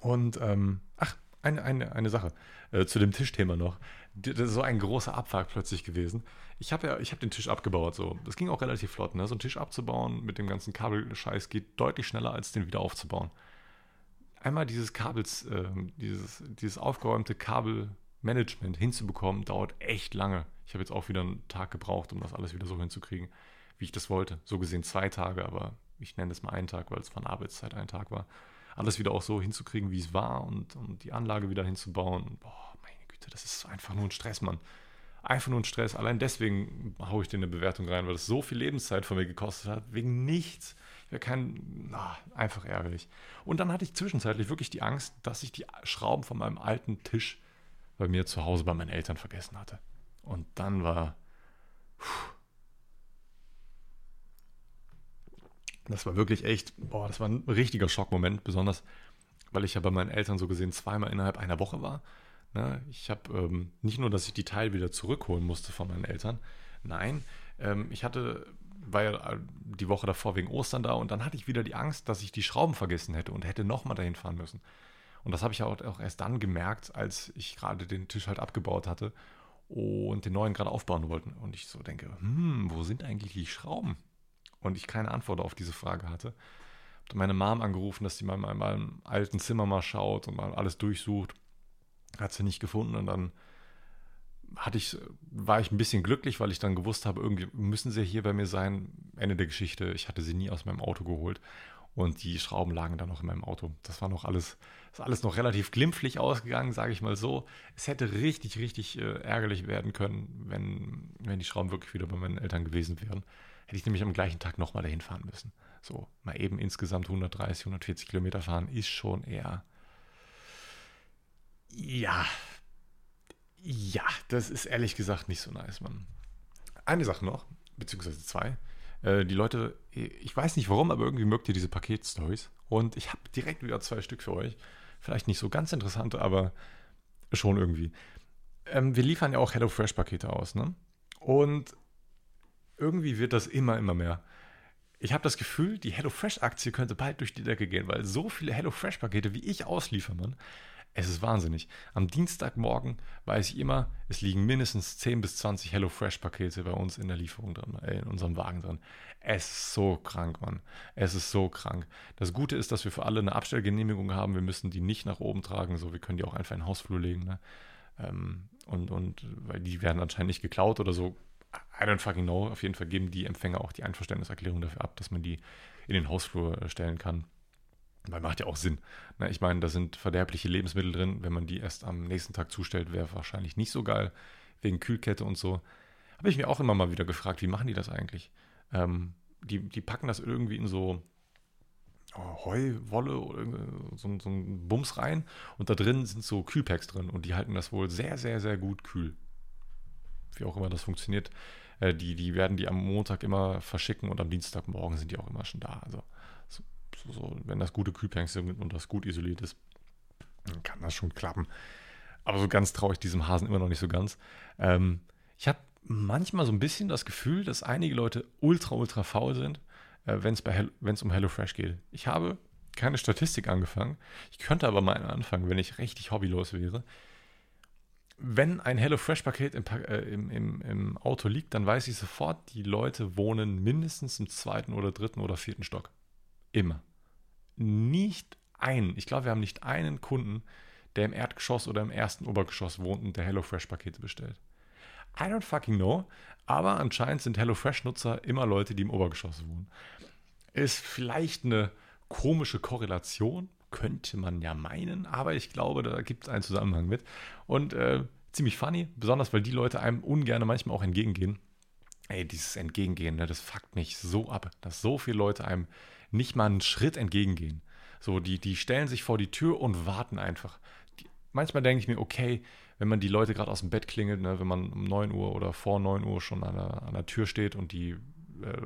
Und, ähm, ach, eine, eine, eine Sache äh, zu dem Tischthema noch. Das ist so ein großer Abfuck plötzlich gewesen. Ich habe ja, ich habe den Tisch abgebaut. So, das ging auch relativ flott. Ne? So einen Tisch abzubauen mit dem ganzen Kabelscheiß geht deutlich schneller als den wieder aufzubauen einmal dieses Kabels, äh, dieses, dieses aufgeräumte Kabelmanagement hinzubekommen, dauert echt lange. Ich habe jetzt auch wieder einen Tag gebraucht, um das alles wieder so hinzukriegen, wie ich das wollte. So gesehen zwei Tage, aber ich nenne es mal einen Tag, weil es von Arbeitszeit ein Tag war. Alles wieder auch so hinzukriegen, wie es war und, und die Anlage wieder hinzubauen. Boah, meine Güte, das ist einfach nur ein Stress, Mann. Einfach nur ein Stress. Allein deswegen haue ich dir eine Bewertung rein, weil es so viel Lebenszeit von mir gekostet hat, wegen nichts wäre kein, na, einfach ärgerlich. Und dann hatte ich zwischenzeitlich wirklich die Angst, dass ich die Schrauben von meinem alten Tisch bei mir zu Hause bei meinen Eltern vergessen hatte. Und dann war, pff, das war wirklich echt, boah, das war ein richtiger Schockmoment, besonders weil ich ja bei meinen Eltern so gesehen zweimal innerhalb einer Woche war. Ne? Ich habe ähm, nicht nur, dass ich die Teile wieder zurückholen musste von meinen Eltern, nein, ähm, ich hatte war ja äh, die Woche davor wegen Ostern da und dann hatte ich wieder die Angst, dass ich die Schrauben vergessen hätte und hätte nochmal dahin fahren müssen. Und das habe ich auch, auch erst dann gemerkt, als ich gerade den Tisch halt abgebaut hatte und den neuen gerade aufbauen wollte. Und ich so denke, hm, wo sind eigentlich die Schrauben? Und ich keine Antwort auf diese Frage hatte. Habe meine Mom angerufen, dass sie mal in meinem alten Zimmer mal schaut und mal alles durchsucht. Hat sie nicht gefunden und dann hatte ich, war ich ein bisschen glücklich, weil ich dann gewusst habe, irgendwie müssen sie hier bei mir sein. Ende der Geschichte, ich hatte sie nie aus meinem Auto geholt und die Schrauben lagen dann noch in meinem Auto. Das war noch alles, ist alles noch relativ glimpflich ausgegangen, sage ich mal so. Es hätte richtig, richtig äh, ärgerlich werden können, wenn, wenn die Schrauben wirklich wieder bei meinen Eltern gewesen wären. Hätte ich nämlich am gleichen Tag nochmal dahin fahren müssen. So, mal eben insgesamt 130, 140 Kilometer fahren ist schon eher, ja, ja, das ist ehrlich gesagt nicht so nice, Mann. Eine Sache noch, beziehungsweise zwei. Äh, die Leute, ich weiß nicht warum, aber irgendwie mögt ihr diese Paketstories. Und ich habe direkt wieder zwei Stück für euch. Vielleicht nicht so ganz interessante, aber schon irgendwie. Ähm, wir liefern ja auch HelloFresh-Pakete aus, ne? Und irgendwie wird das immer, immer mehr. Ich habe das Gefühl, die HelloFresh-Aktie könnte bald durch die Decke gehen, weil so viele HelloFresh-Pakete, wie ich ausliefere, Mann, es ist wahnsinnig. Am Dienstagmorgen weiß ich immer, es liegen mindestens 10 bis 20 HelloFresh-Pakete bei uns in der Lieferung drin, äh, in unserem Wagen drin. Es ist so krank, Mann. Es ist so krank. Das Gute ist, dass wir für alle eine Abstellgenehmigung haben. Wir müssen die nicht nach oben tragen, so wir können die auch einfach in den Hausflur legen. Ne? Ähm, und, und weil die werden anscheinend nicht geklaut oder so. I don't fucking know. Auf jeden Fall geben die Empfänger auch die Einverständniserklärung dafür ab, dass man die in den Hausflur äh, stellen kann. Weil macht ja auch Sinn. Na, ich meine, da sind verderbliche Lebensmittel drin. Wenn man die erst am nächsten Tag zustellt, wäre wahrscheinlich nicht so geil, wegen Kühlkette und so. Habe ich mir auch immer mal wieder gefragt, wie machen die das eigentlich? Ähm, die, die packen das irgendwie in so oh, Heuwolle oder so, so ein Bums rein und da drin sind so Kühlpacks drin und die halten das wohl sehr, sehr, sehr gut kühl. Wie auch immer das funktioniert. Äh, die, die werden die am Montag immer verschicken und am Dienstagmorgen sind die auch immer schon da. Also so, so, wenn das gute Kühlpacks sind und das gut isoliert ist, dann kann das schon klappen. Aber so ganz traue ich diesem Hasen immer noch nicht so ganz. Ähm, ich habe manchmal so ein bisschen das Gefühl, dass einige Leute ultra, ultra faul sind, äh, wenn es um HelloFresh geht. Ich habe keine Statistik angefangen. Ich könnte aber mal anfangen, wenn ich richtig hobbylos wäre. Wenn ein HelloFresh-Paket im, äh, im, im, im Auto liegt, dann weiß ich sofort, die Leute wohnen mindestens im zweiten oder dritten oder vierten Stock. Immer. Nicht einen, ich glaube, wir haben nicht einen Kunden, der im Erdgeschoss oder im ersten Obergeschoss wohnt und der HelloFresh-Pakete bestellt. I don't fucking know, aber anscheinend sind HelloFresh-Nutzer immer Leute, die im Obergeschoss wohnen. Ist vielleicht eine komische Korrelation, könnte man ja meinen, aber ich glaube, da gibt es einen Zusammenhang mit. Und äh, ziemlich funny, besonders weil die Leute einem ungern manchmal auch entgegengehen. Ey, dieses Entgegengehen, ne, das fuckt mich so ab, dass so viele Leute einem nicht mal einen Schritt entgegengehen. So, die, die stellen sich vor die Tür und warten einfach. Die, manchmal denke ich mir, okay, wenn man die Leute gerade aus dem Bett klingelt, ne, wenn man um 9 Uhr oder vor 9 Uhr schon an der, an der Tür steht und die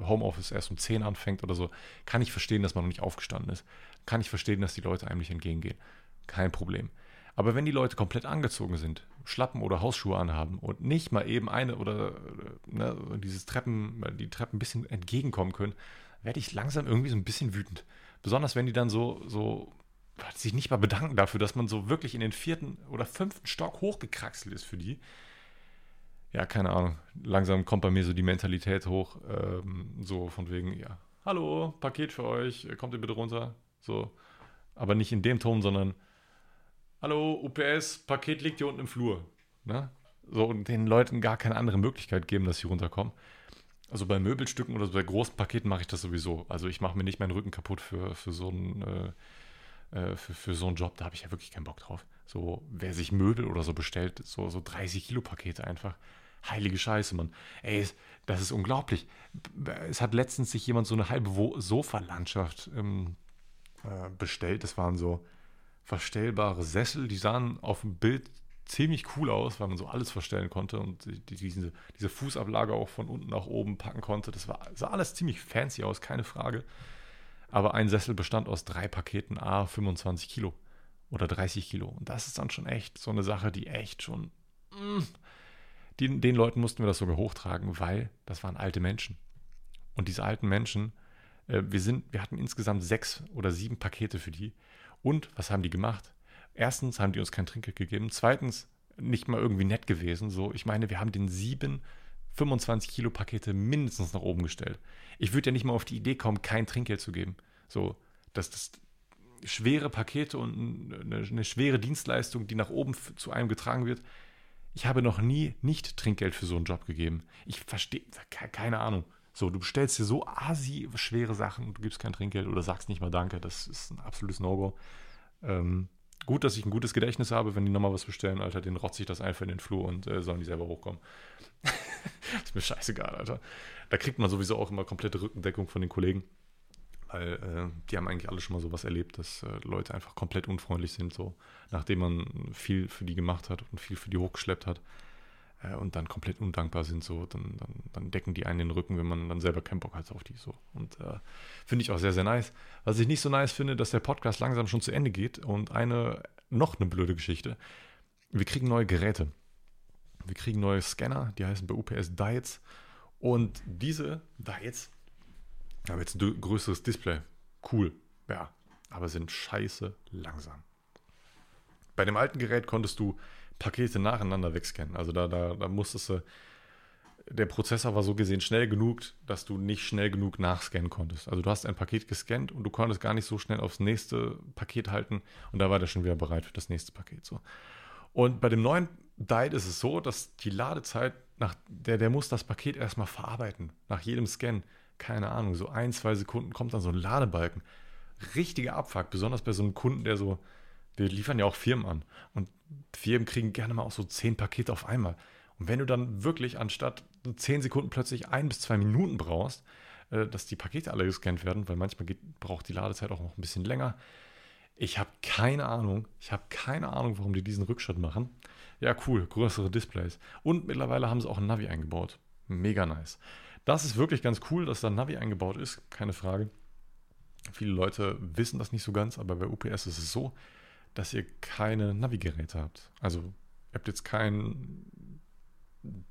Homeoffice erst um 10 anfängt oder so, kann ich verstehen, dass man noch nicht aufgestanden ist. Kann ich verstehen, dass die Leute einem nicht entgegengehen. Kein Problem. Aber wenn die Leute komplett angezogen sind, Schlappen oder Hausschuhe anhaben und nicht mal eben eine oder äh, ne, dieses Treppen, die Treppen ein bisschen entgegenkommen können, werde ich langsam irgendwie so ein bisschen wütend. Besonders wenn die dann so, so sich nicht mal bedanken dafür, dass man so wirklich in den vierten oder fünften Stock hochgekraxelt ist für die. Ja, keine Ahnung. Langsam kommt bei mir so die Mentalität hoch, ähm, so von wegen, ja, hallo, Paket für euch, kommt ihr bitte runter? So, aber nicht in dem Ton, sondern, hallo, UPS, Paket liegt hier unten im Flur. Ne? So, und den Leuten gar keine andere Möglichkeit geben, dass sie runterkommen. Also bei Möbelstücken oder bei großen Paketen mache ich das sowieso. Also ich mache mir nicht meinen Rücken kaputt für, für, so einen, äh, äh, für, für so einen Job. Da habe ich ja wirklich keinen Bock drauf. So, wer sich Möbel oder so bestellt, so, so 30 Kilo Pakete einfach. Heilige Scheiße, Mann. Ey, das ist unglaublich. Es hat letztens sich jemand so eine halbe Sofalandschaft ähm, äh, bestellt. Das waren so verstellbare Sessel, die sahen auf dem Bild ziemlich cool aus, weil man so alles verstellen konnte und die, diese, diese Fußablage auch von unten nach oben packen konnte. Das war, sah alles ziemlich fancy aus, keine Frage. Aber ein Sessel bestand aus drei Paketen A 25 Kilo oder 30 Kilo. Und das ist dann schon echt so eine Sache, die echt schon. Mm, die, den Leuten mussten wir das sogar hochtragen, weil das waren alte Menschen. Und diese alten Menschen, äh, wir, sind, wir hatten insgesamt sechs oder sieben Pakete für die. Und was haben die gemacht? Erstens haben die uns kein Trinkgeld gegeben. Zweitens nicht mal irgendwie nett gewesen. So, ich meine, wir haben den sieben 25 Kilo Pakete mindestens nach oben gestellt. Ich würde ja nicht mal auf die Idee kommen, kein Trinkgeld zu geben. So, dass das schwere Pakete und eine, eine schwere Dienstleistung, die nach oben zu einem getragen wird. Ich habe noch nie nicht Trinkgeld für so einen Job gegeben. Ich verstehe, keine Ahnung. So, du bestellst dir so asi schwere Sachen und du gibst kein Trinkgeld oder sagst nicht mal Danke. Das ist ein absolutes No-Go. Ähm, gut, dass ich ein gutes Gedächtnis habe, wenn die nochmal was bestellen, Alter, den rotze ich das einfach in den Flur und äh, sollen die selber hochkommen. ist mir scheißegal, Alter. Da kriegt man sowieso auch immer komplette Rückendeckung von den Kollegen. Weil äh, die haben eigentlich alle schon mal sowas erlebt, dass äh, Leute einfach komplett unfreundlich sind, so nachdem man viel für die gemacht hat und viel für die hochgeschleppt hat äh, und dann komplett undankbar sind, so, dann, dann, dann, decken die einen den Rücken, wenn man dann selber keinen Bock hat auf die so. Und äh, finde ich auch sehr, sehr nice. Was ich nicht so nice finde, dass der Podcast langsam schon zu Ende geht und eine, noch eine blöde Geschichte. Wir kriegen neue Geräte. Wir kriegen neue Scanner, die heißen bei UPS Diets. Und diese da jetzt haben jetzt ein größeres Display. Cool, ja, aber sind scheiße langsam. Bei dem alten Gerät konntest du Pakete nacheinander wegscannen. Also da, da, da musstest du, der Prozessor war so gesehen schnell genug, dass du nicht schnell genug nachscannen konntest. Also du hast ein Paket gescannt und du konntest gar nicht so schnell aufs nächste Paket halten und da war der schon wieder bereit für das nächste Paket. So. Und bei dem neuen Dite ist es so, dass die Ladezeit, nach der, der muss das Paket erstmal verarbeiten, nach jedem Scan. Keine Ahnung, so ein, zwei Sekunden kommt dann so ein Ladebalken. Richtiger Abfuck, besonders bei so einem Kunden, der so wir liefern ja auch Firmen an. Und Firmen kriegen gerne mal auch so zehn Pakete auf einmal. Und wenn du dann wirklich anstatt zehn Sekunden plötzlich ein bis zwei Minuten brauchst, äh, dass die Pakete alle gescannt werden, weil manchmal geht, braucht die Ladezeit auch noch ein bisschen länger. Ich habe keine Ahnung. Ich habe keine Ahnung, warum die diesen Rückschritt machen. Ja, cool, größere Displays. Und mittlerweile haben sie auch ein Navi eingebaut. Mega nice. Das ist wirklich ganz cool, dass da Navi eingebaut ist, keine Frage. Viele Leute wissen das nicht so ganz, aber bei UPS ist es so, dass ihr keine Navigeräte habt. Also ihr habt jetzt kein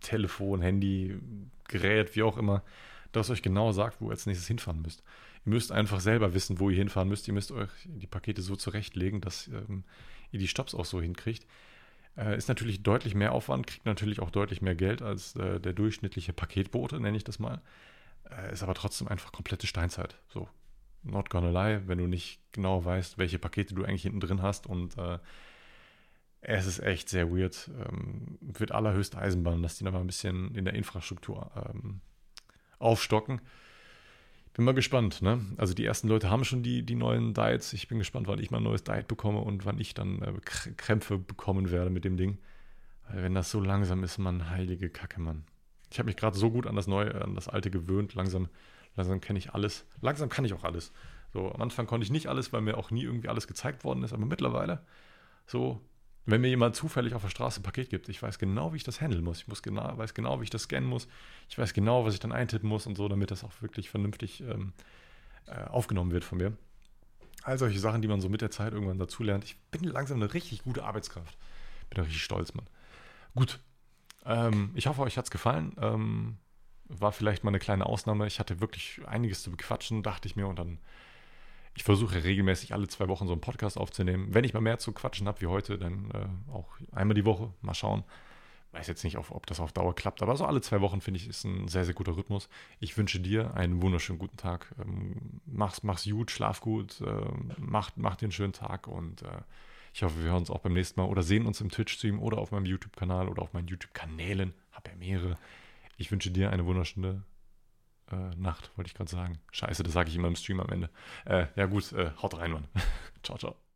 Telefon, Handy, Gerät, wie auch immer, das euch genau sagt, wo ihr als nächstes hinfahren müsst. Ihr müsst einfach selber wissen, wo ihr hinfahren müsst. Ihr müsst euch die Pakete so zurechtlegen, dass ähm, ihr die Stops auch so hinkriegt. Äh, ist natürlich deutlich mehr Aufwand, kriegt natürlich auch deutlich mehr Geld als äh, der durchschnittliche Paketbote, nenne ich das mal. Äh, ist aber trotzdem einfach komplette Steinzeit. So, not gonna lie, wenn du nicht genau weißt, welche Pakete du eigentlich hinten drin hast und äh, es ist echt sehr weird. Ähm, wird allerhöchste Eisenbahn, dass die noch mal ein bisschen in der Infrastruktur ähm, aufstocken. Bin mal gespannt, ne? Also die ersten Leute haben schon die, die neuen Diets. Ich bin gespannt, wann ich mal ein neues Diet bekomme und wann ich dann äh, Krämpfe bekommen werde mit dem Ding. Weil wenn das so langsam ist, man, heilige Kacke, Mann. Ich habe mich gerade so gut an das neue, an das alte gewöhnt. Langsam Langsam kenne ich alles. Langsam kann ich auch alles. So, am Anfang konnte ich nicht alles, weil mir auch nie irgendwie alles gezeigt worden ist, aber mittlerweile, so, wenn mir jemand zufällig auf der Straße ein Paket gibt, ich weiß genau, wie ich das handeln muss. Ich muss genau, weiß genau, wie ich das scannen muss. Ich weiß genau, was ich dann eintippen muss und so, damit das auch wirklich vernünftig ähm, äh, aufgenommen wird von mir. All solche Sachen, die man so mit der Zeit irgendwann dazulernt. Ich bin langsam eine richtig gute Arbeitskraft. Bin da richtig stolz, Mann. Gut. Ähm, ich hoffe, euch hat es gefallen. Ähm, war vielleicht mal eine kleine Ausnahme. Ich hatte wirklich einiges zu bequatschen, dachte ich mir. Und dann, ich versuche regelmäßig alle zwei Wochen so einen Podcast aufzunehmen. Wenn ich mal mehr zu quatschen habe wie heute, dann äh, auch einmal die Woche. Mal schauen. Weiß jetzt nicht, ob, das auf Dauer klappt, aber so alle zwei Wochen finde ich, ist ein sehr, sehr guter Rhythmus. Ich wünsche dir einen wunderschönen guten Tag. Ähm, mach's, mach's gut, schlaf gut, äh, mach, mach dir einen schönen Tag und äh, ich hoffe, wir hören uns auch beim nächsten Mal oder sehen uns im Twitch-Stream oder auf meinem YouTube-Kanal oder auf meinen YouTube-Kanälen. Habe ja mehrere. Ich wünsche dir eine wunderschöne äh, Nacht, wollte ich gerade sagen. Scheiße, das sage ich immer im Stream am Ende. Äh, ja gut, äh, haut rein, Mann. ciao, ciao.